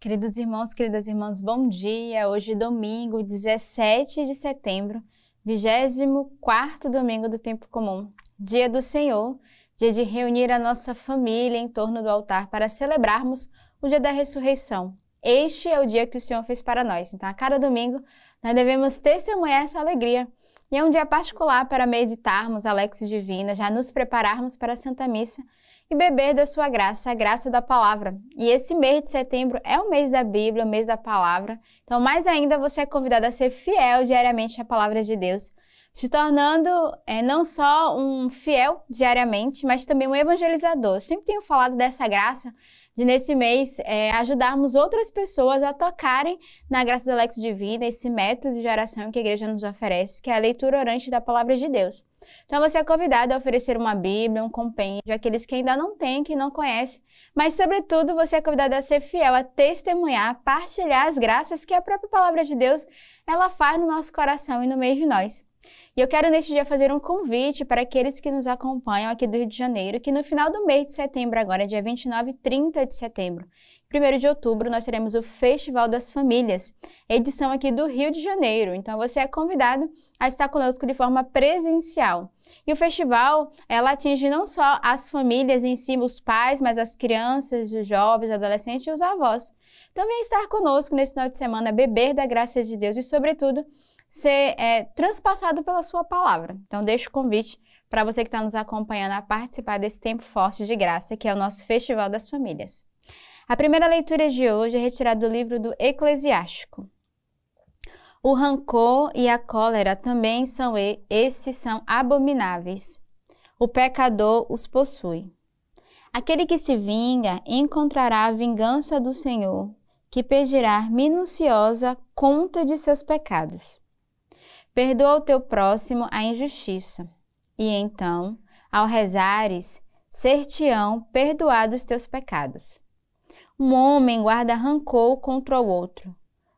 Queridos irmãos, queridas irmãs, bom dia. Hoje, domingo, 17 de setembro, 24 domingo do tempo comum, dia do Senhor, dia de reunir a nossa família em torno do altar para celebrarmos o dia da ressurreição. Este é o dia que o Senhor fez para nós. Então, a cada domingo, nós devemos testemunhar essa alegria. E é um dia particular para meditarmos a Divina, já nos prepararmos para a Santa Missa e beber da sua graça, a graça da palavra. E esse mês de setembro é o mês da Bíblia, o mês da palavra. Então, mais ainda, você é convidado a ser fiel diariamente à palavra de Deus, se tornando é, não só um fiel diariamente, mas também um evangelizador. Eu sempre tenho falado dessa graça de nesse mês é, ajudarmos outras pessoas a tocarem na graça do Lexo Divina, esse método de oração que a igreja nos oferece, que é a leitura orante da palavra de Deus. Então você é convidado a oferecer uma Bíblia, um compêndio, aqueles que ainda não têm, que não conhecem, mas sobretudo você é convidado a ser fiel, a testemunhar, a partilhar as graças que a própria palavra de Deus ela faz no nosso coração e no meio de nós. E eu quero neste dia fazer um convite para aqueles que nos acompanham aqui do Rio de Janeiro, que no final do mês de setembro, agora dia 29 e 30 de setembro, 1 de outubro, nós teremos o Festival das Famílias, edição aqui do Rio de Janeiro. Então você é convidado a estar conosco de forma presencial. E o festival, ela atinge não só as famílias em si, os pais, mas as crianças, os jovens, adolescentes e os avós. Então estar conosco nesse final de semana, beber da graça de Deus e, sobretudo, ser é, transpassado pela sua palavra. Então, deixo o convite para você que está nos acompanhando a participar desse tempo forte de graça, que é o nosso Festival das Famílias. A primeira leitura de hoje é retirada do livro do Eclesiástico. O rancor e a cólera também são esses são abomináveis. O pecador os possui. Aquele que se vinga encontrará a vingança do Senhor, que pedirá minuciosa conta de seus pecados. Perdoa ao teu próximo a injustiça, e então, ao rezares, ser-te-ão perdoados teus pecados. Um homem guarda rancor contra o outro.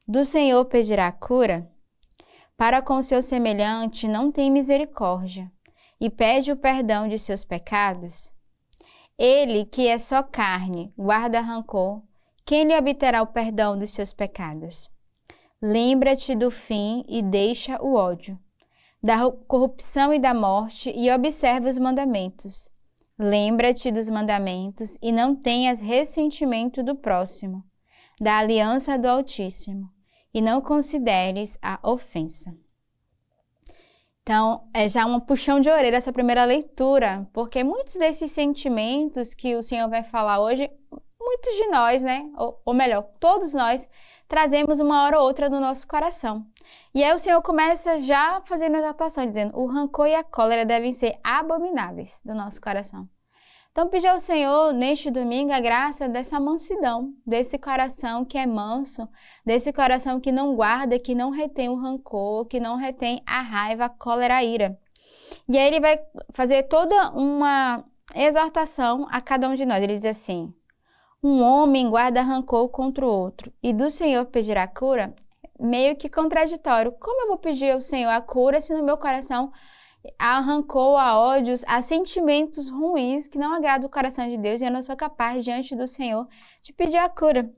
Do Senhor pedirá cura? Para com seu semelhante não tem misericórdia, e pede o perdão de seus pecados? Ele, que é só carne, guarda rancor, quem lhe habitará o perdão dos seus pecados? Lembra-te do fim e deixa o ódio, da corrupção e da morte e observa os mandamentos. Lembra-te dos mandamentos e não tenhas ressentimento do próximo, da aliança do Altíssimo, e não consideres a ofensa. Então, é já uma puxão de orelha essa primeira leitura, porque muitos desses sentimentos que o Senhor vai falar hoje, muitos de nós, né? Ou, ou melhor, todos nós trazemos uma hora ou outra no nosso coração. E aí o Senhor começa já fazendo a exaltação, dizendo: o rancor e a cólera devem ser abomináveis do nosso coração. Então, pedir ao Senhor neste domingo a graça dessa mansidão, desse coração que é manso, desse coração que não guarda, que não retém o rancor, que não retém a raiva, a cólera, a ira. E aí ele vai fazer toda uma exortação a cada um de nós. Ele diz assim: um homem guarda rancor contra o outro e do Senhor pedirá cura, meio que contraditório. Como eu vou pedir ao Senhor a cura se no meu coração há rancor, há ódios, há sentimentos ruins que não agradam o coração de Deus e eu não sou capaz diante do Senhor de pedir a cura?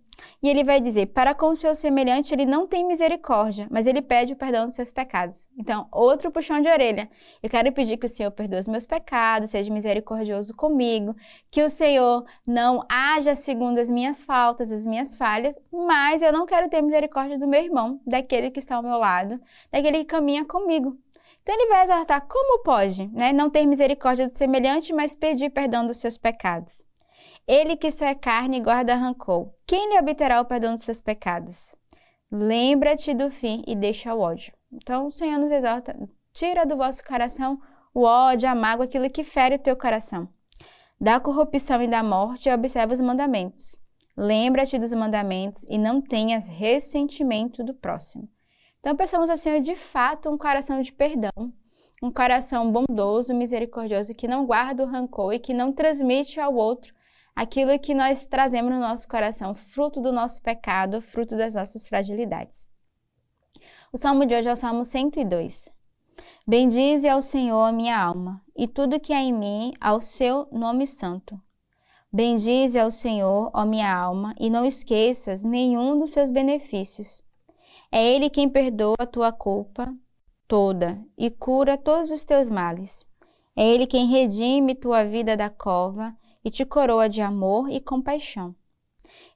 E ele vai dizer: para com o seu semelhante ele não tem misericórdia, mas ele pede o perdão dos seus pecados. Então, outro puxão de orelha. Eu quero pedir que o Senhor perdoe os meus pecados, seja misericordioso comigo, que o Senhor não haja segundo as minhas faltas, as minhas falhas, mas eu não quero ter misericórdia do meu irmão, daquele que está ao meu lado, daquele que caminha comigo. Então ele vai exortar como pode, né, não ter misericórdia do semelhante, mas pedir perdão dos seus pecados. Ele que só é carne e guarda rancor, quem lhe obterá o perdão dos seus pecados? Lembra-te do fim e deixa o ódio. Então o Senhor nos exorta, tira do vosso coração o ódio, a mágoa, aquilo que fere o teu coração. Da corrupção e da morte, observa os mandamentos. Lembra-te dos mandamentos e não tenhas ressentimento do próximo. Então, peçamos ao Senhor de fato um coração de perdão, um coração bondoso, misericordioso, que não guarda o rancor e que não transmite ao outro aquilo que nós trazemos no nosso coração, fruto do nosso pecado, fruto das nossas fragilidades. O salmo de hoje é o Salmo 102. Bendize ao Senhor a minha alma, e tudo que há em mim ao seu nome santo. Bendize ao Senhor, ó minha alma, e não esqueças nenhum dos seus benefícios. É Ele quem perdoa a tua culpa toda e cura todos os teus males. É Ele quem redime tua vida da cova e te coroa de amor e compaixão.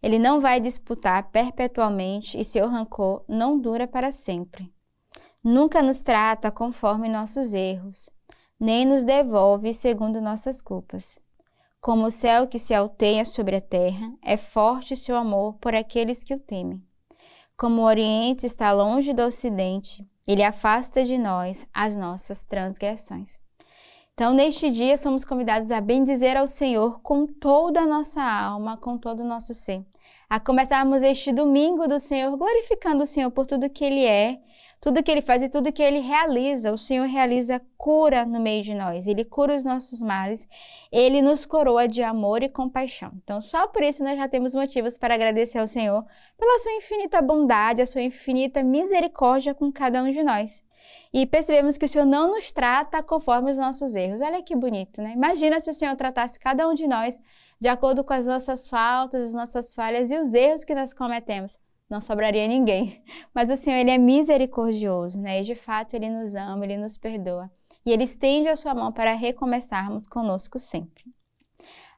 Ele não vai disputar perpetuamente e seu rancor não dura para sempre. Nunca nos trata conforme nossos erros, nem nos devolve segundo nossas culpas. Como o céu que se alteia sobre a terra, é forte seu amor por aqueles que o temem. Como o Oriente está longe do Ocidente, ele afasta de nós as nossas transgressões. Então, neste dia, somos convidados a bendizer ao Senhor com toda a nossa alma, com todo o nosso ser. A começarmos este domingo do Senhor, glorificando o Senhor por tudo que Ele é, tudo que ele faz e tudo que ele realiza. O Senhor realiza cura no meio de nós. Ele cura os nossos males. Ele nos coroa de amor e compaixão. Então, só por isso nós já temos motivos para agradecer ao Senhor pela sua infinita bondade, a sua infinita misericórdia com cada um de nós. E percebemos que o Senhor não nos trata conforme os nossos erros. Olha que bonito, né? Imagina se o Senhor tratasse cada um de nós de acordo com as nossas faltas, as nossas falhas e os erros que nós cometemos não sobraria ninguém. Mas o Senhor, Ele é misericordioso, né? E de fato Ele nos ama, Ele nos perdoa. E Ele estende a sua mão para recomeçarmos conosco sempre.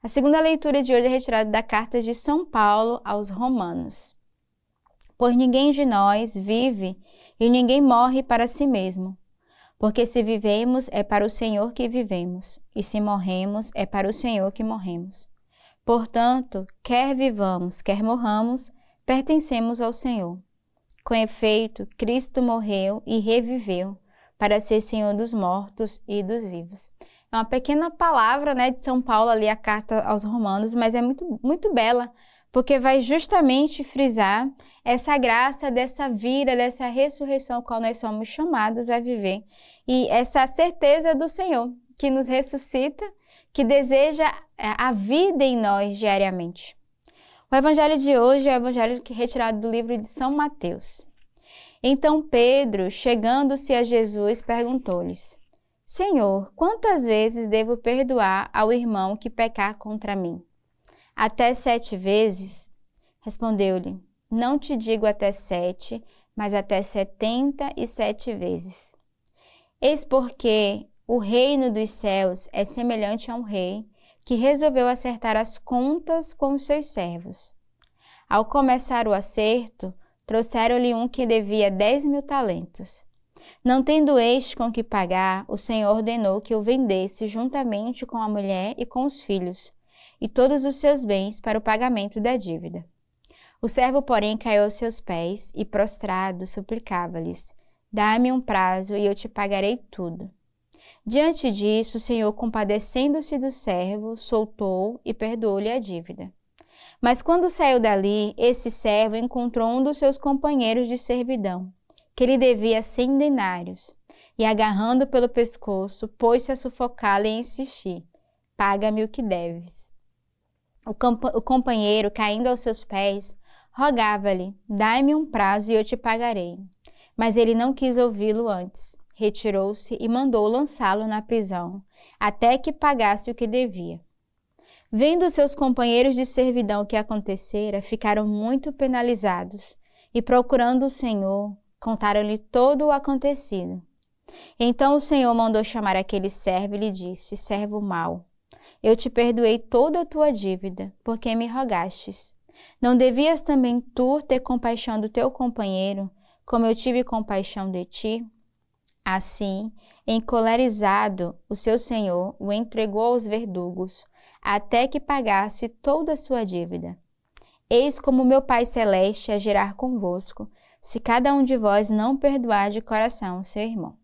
A segunda leitura de hoje é retirada da carta de São Paulo aos Romanos. Pois ninguém de nós vive e ninguém morre para si mesmo. Porque se vivemos, é para o Senhor que vivemos, e se morremos, é para o Senhor que morremos. Portanto, quer vivamos, quer morramos, pertencemos ao Senhor. Com efeito, Cristo morreu e reviveu para ser Senhor dos mortos e dos vivos. É uma pequena palavra né, de São Paulo ali, a carta aos Romanos, mas é muito, muito bela, porque vai justamente frisar essa graça dessa vida, dessa ressurreição qual nós somos chamados a viver. E essa certeza do Senhor, que nos ressuscita, que deseja é, a vida em nós diariamente. O evangelho de hoje é o evangelho retirado do livro de São Mateus. Então Pedro, chegando-se a Jesus, perguntou-lhes: Senhor, quantas vezes devo perdoar ao irmão que pecar contra mim? Até sete vezes? Respondeu-lhe: Não te digo até sete, mas até setenta e sete vezes. Eis porque o reino dos céus é semelhante a um rei que resolveu acertar as contas com os seus servos. Ao começar o acerto, trouxeram-lhe um que devia dez mil talentos. Não tendo este com que pagar, o Senhor ordenou que o vendesse juntamente com a mulher e com os filhos, e todos os seus bens para o pagamento da dívida. O servo, porém, caiu aos seus pés e, prostrado, suplicava-lhes: Dá-me um prazo e eu te pagarei tudo. Diante disso, o Senhor, compadecendo-se do servo, soltou e perdoou-lhe a dívida. Mas quando saiu dali, esse servo encontrou um dos seus companheiros de servidão, que lhe devia cem denários, e agarrando pelo pescoço, pôs-se a sufocá-lo e insistir: Paga-me o que deves. O, o companheiro, caindo aos seus pés, rogava-lhe: Dai-me um prazo e eu te pagarei. Mas ele não quis ouvi-lo antes retirou-se e mandou lançá-lo na prisão, até que pagasse o que devia. Vendo seus companheiros de servidão o que acontecera, ficaram muito penalizados e, procurando o Senhor, contaram-lhe todo o acontecido. Então o Senhor mandou chamar aquele servo e lhe disse: Servo mau, eu te perdoei toda a tua dívida, porque me rogastes. Não devias também tu ter compaixão do teu companheiro, como eu tive compaixão de ti? Assim, encolerizado, o seu senhor o entregou aos verdugos, até que pagasse toda a sua dívida. Eis como meu Pai Celeste agirá convosco, se cada um de vós não perdoar de coração o seu irmão.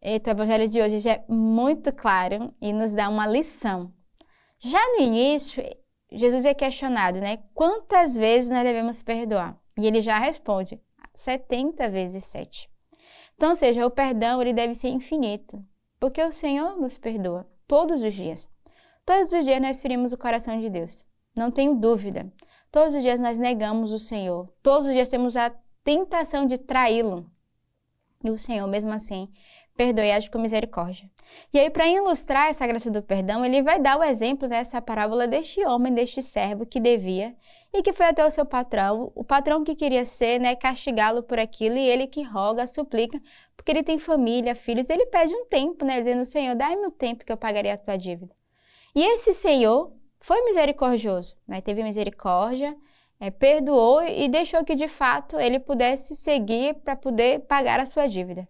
Eita, o evangelho de hoje é muito claro e nos dá uma lição. Já no início, Jesus é questionado, né? Quantas vezes nós devemos perdoar? E ele já responde: 70 vezes 7. Então, seja, o perdão ele deve ser infinito, porque o Senhor nos perdoa todos os dias. Todos os dias nós ferimos o coração de Deus. Não tenho dúvida. Todos os dias nós negamos o Senhor. Todos os dias temos a tentação de traí-lo. E o Senhor, mesmo assim, perdoe age com misericórdia. E aí, para ilustrar essa graça do perdão, ele vai dar o exemplo dessa parábola deste homem, deste servo que devia e que foi até o seu patrão, o patrão que queria ser, né, castigá-lo por aquilo, e ele que roga, suplica, porque ele tem família, filhos, ele pede um tempo, né, dizendo, Senhor, dai-me o tempo que eu pagarei a tua dívida. E esse Senhor foi misericordioso, né, teve misericórdia, é, perdoou e deixou que de fato ele pudesse seguir para poder pagar a sua dívida.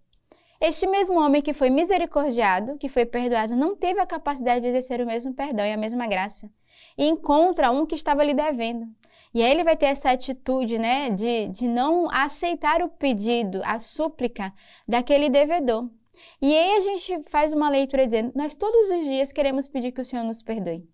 Este mesmo homem que foi misericordiado, que foi perdoado, não teve a capacidade de exercer o mesmo perdão e a mesma graça. E encontra um que estava lhe devendo. E aí ele vai ter essa atitude, né, de, de não aceitar o pedido, a súplica daquele devedor. E aí a gente faz uma leitura dizendo: nós todos os dias queremos pedir que o Senhor nos perdoe.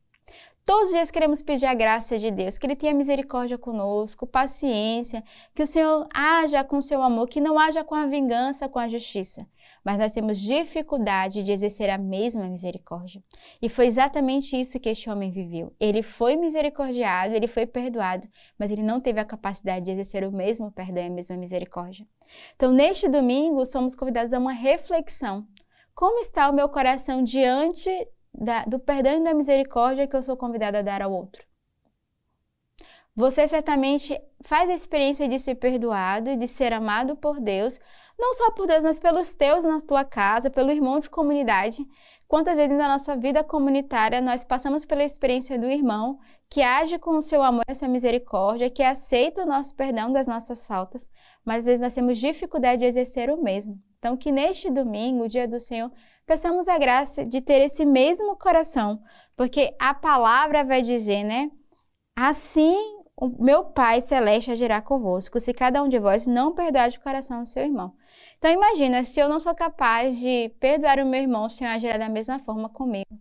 Todos os dias queremos pedir a graça de Deus, que Ele tenha misericórdia conosco, paciência, que o Senhor haja com seu amor, que não haja com a vingança, com a justiça. Mas nós temos dificuldade de exercer a mesma misericórdia. E foi exatamente isso que este homem viveu. Ele foi misericordiado, ele foi perdoado, mas ele não teve a capacidade de exercer o mesmo perdão e a mesma misericórdia. Então, neste domingo, somos convidados a uma reflexão. Como está o meu coração diante da, do perdão e da misericórdia que eu sou convidada a dar ao outro. Você certamente faz a experiência de ser perdoado e de ser amado por Deus, não só por Deus, mas pelos teus na tua casa, pelo irmão de comunidade. Quantas vezes na nossa vida comunitária nós passamos pela experiência do irmão que age com o seu amor e a sua misericórdia, que aceita o nosso perdão das nossas faltas, mas às vezes nós temos dificuldade de exercer o mesmo. Então, que neste domingo, dia do Senhor, peçamos a graça de ter esse mesmo coração, porque a palavra vai dizer, né? Assim o meu Pai Celeste agirá convosco, se cada um de vós não perdoar de coração o seu irmão. Então imagina, se eu não sou capaz de perdoar o meu irmão, o Senhor agirá da mesma forma comigo.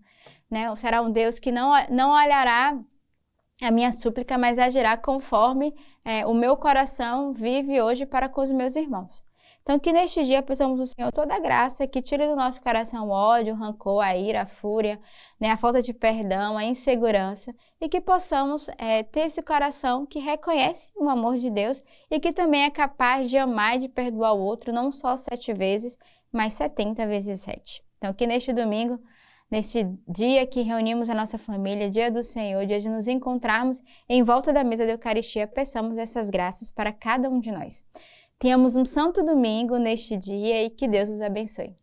Né? Será um Deus que não, não olhará a minha súplica, mas agirá conforme é, o meu coração vive hoje para com os meus irmãos. Então, que neste dia peçamos ao Senhor toda a graça que tire do nosso coração o ódio, o rancor, a ira, a fúria, né, a falta de perdão, a insegurança, e que possamos é, ter esse coração que reconhece o amor de Deus e que também é capaz de amar e de perdoar o outro, não só sete vezes, mas setenta vezes sete. Então, que neste domingo neste dia que reunimos a nossa família, dia do Senhor, dia de nos encontrarmos em volta da mesa da Eucaristia, peçamos essas graças para cada um de nós. Tenhamos um santo domingo neste dia e que Deus os abençoe.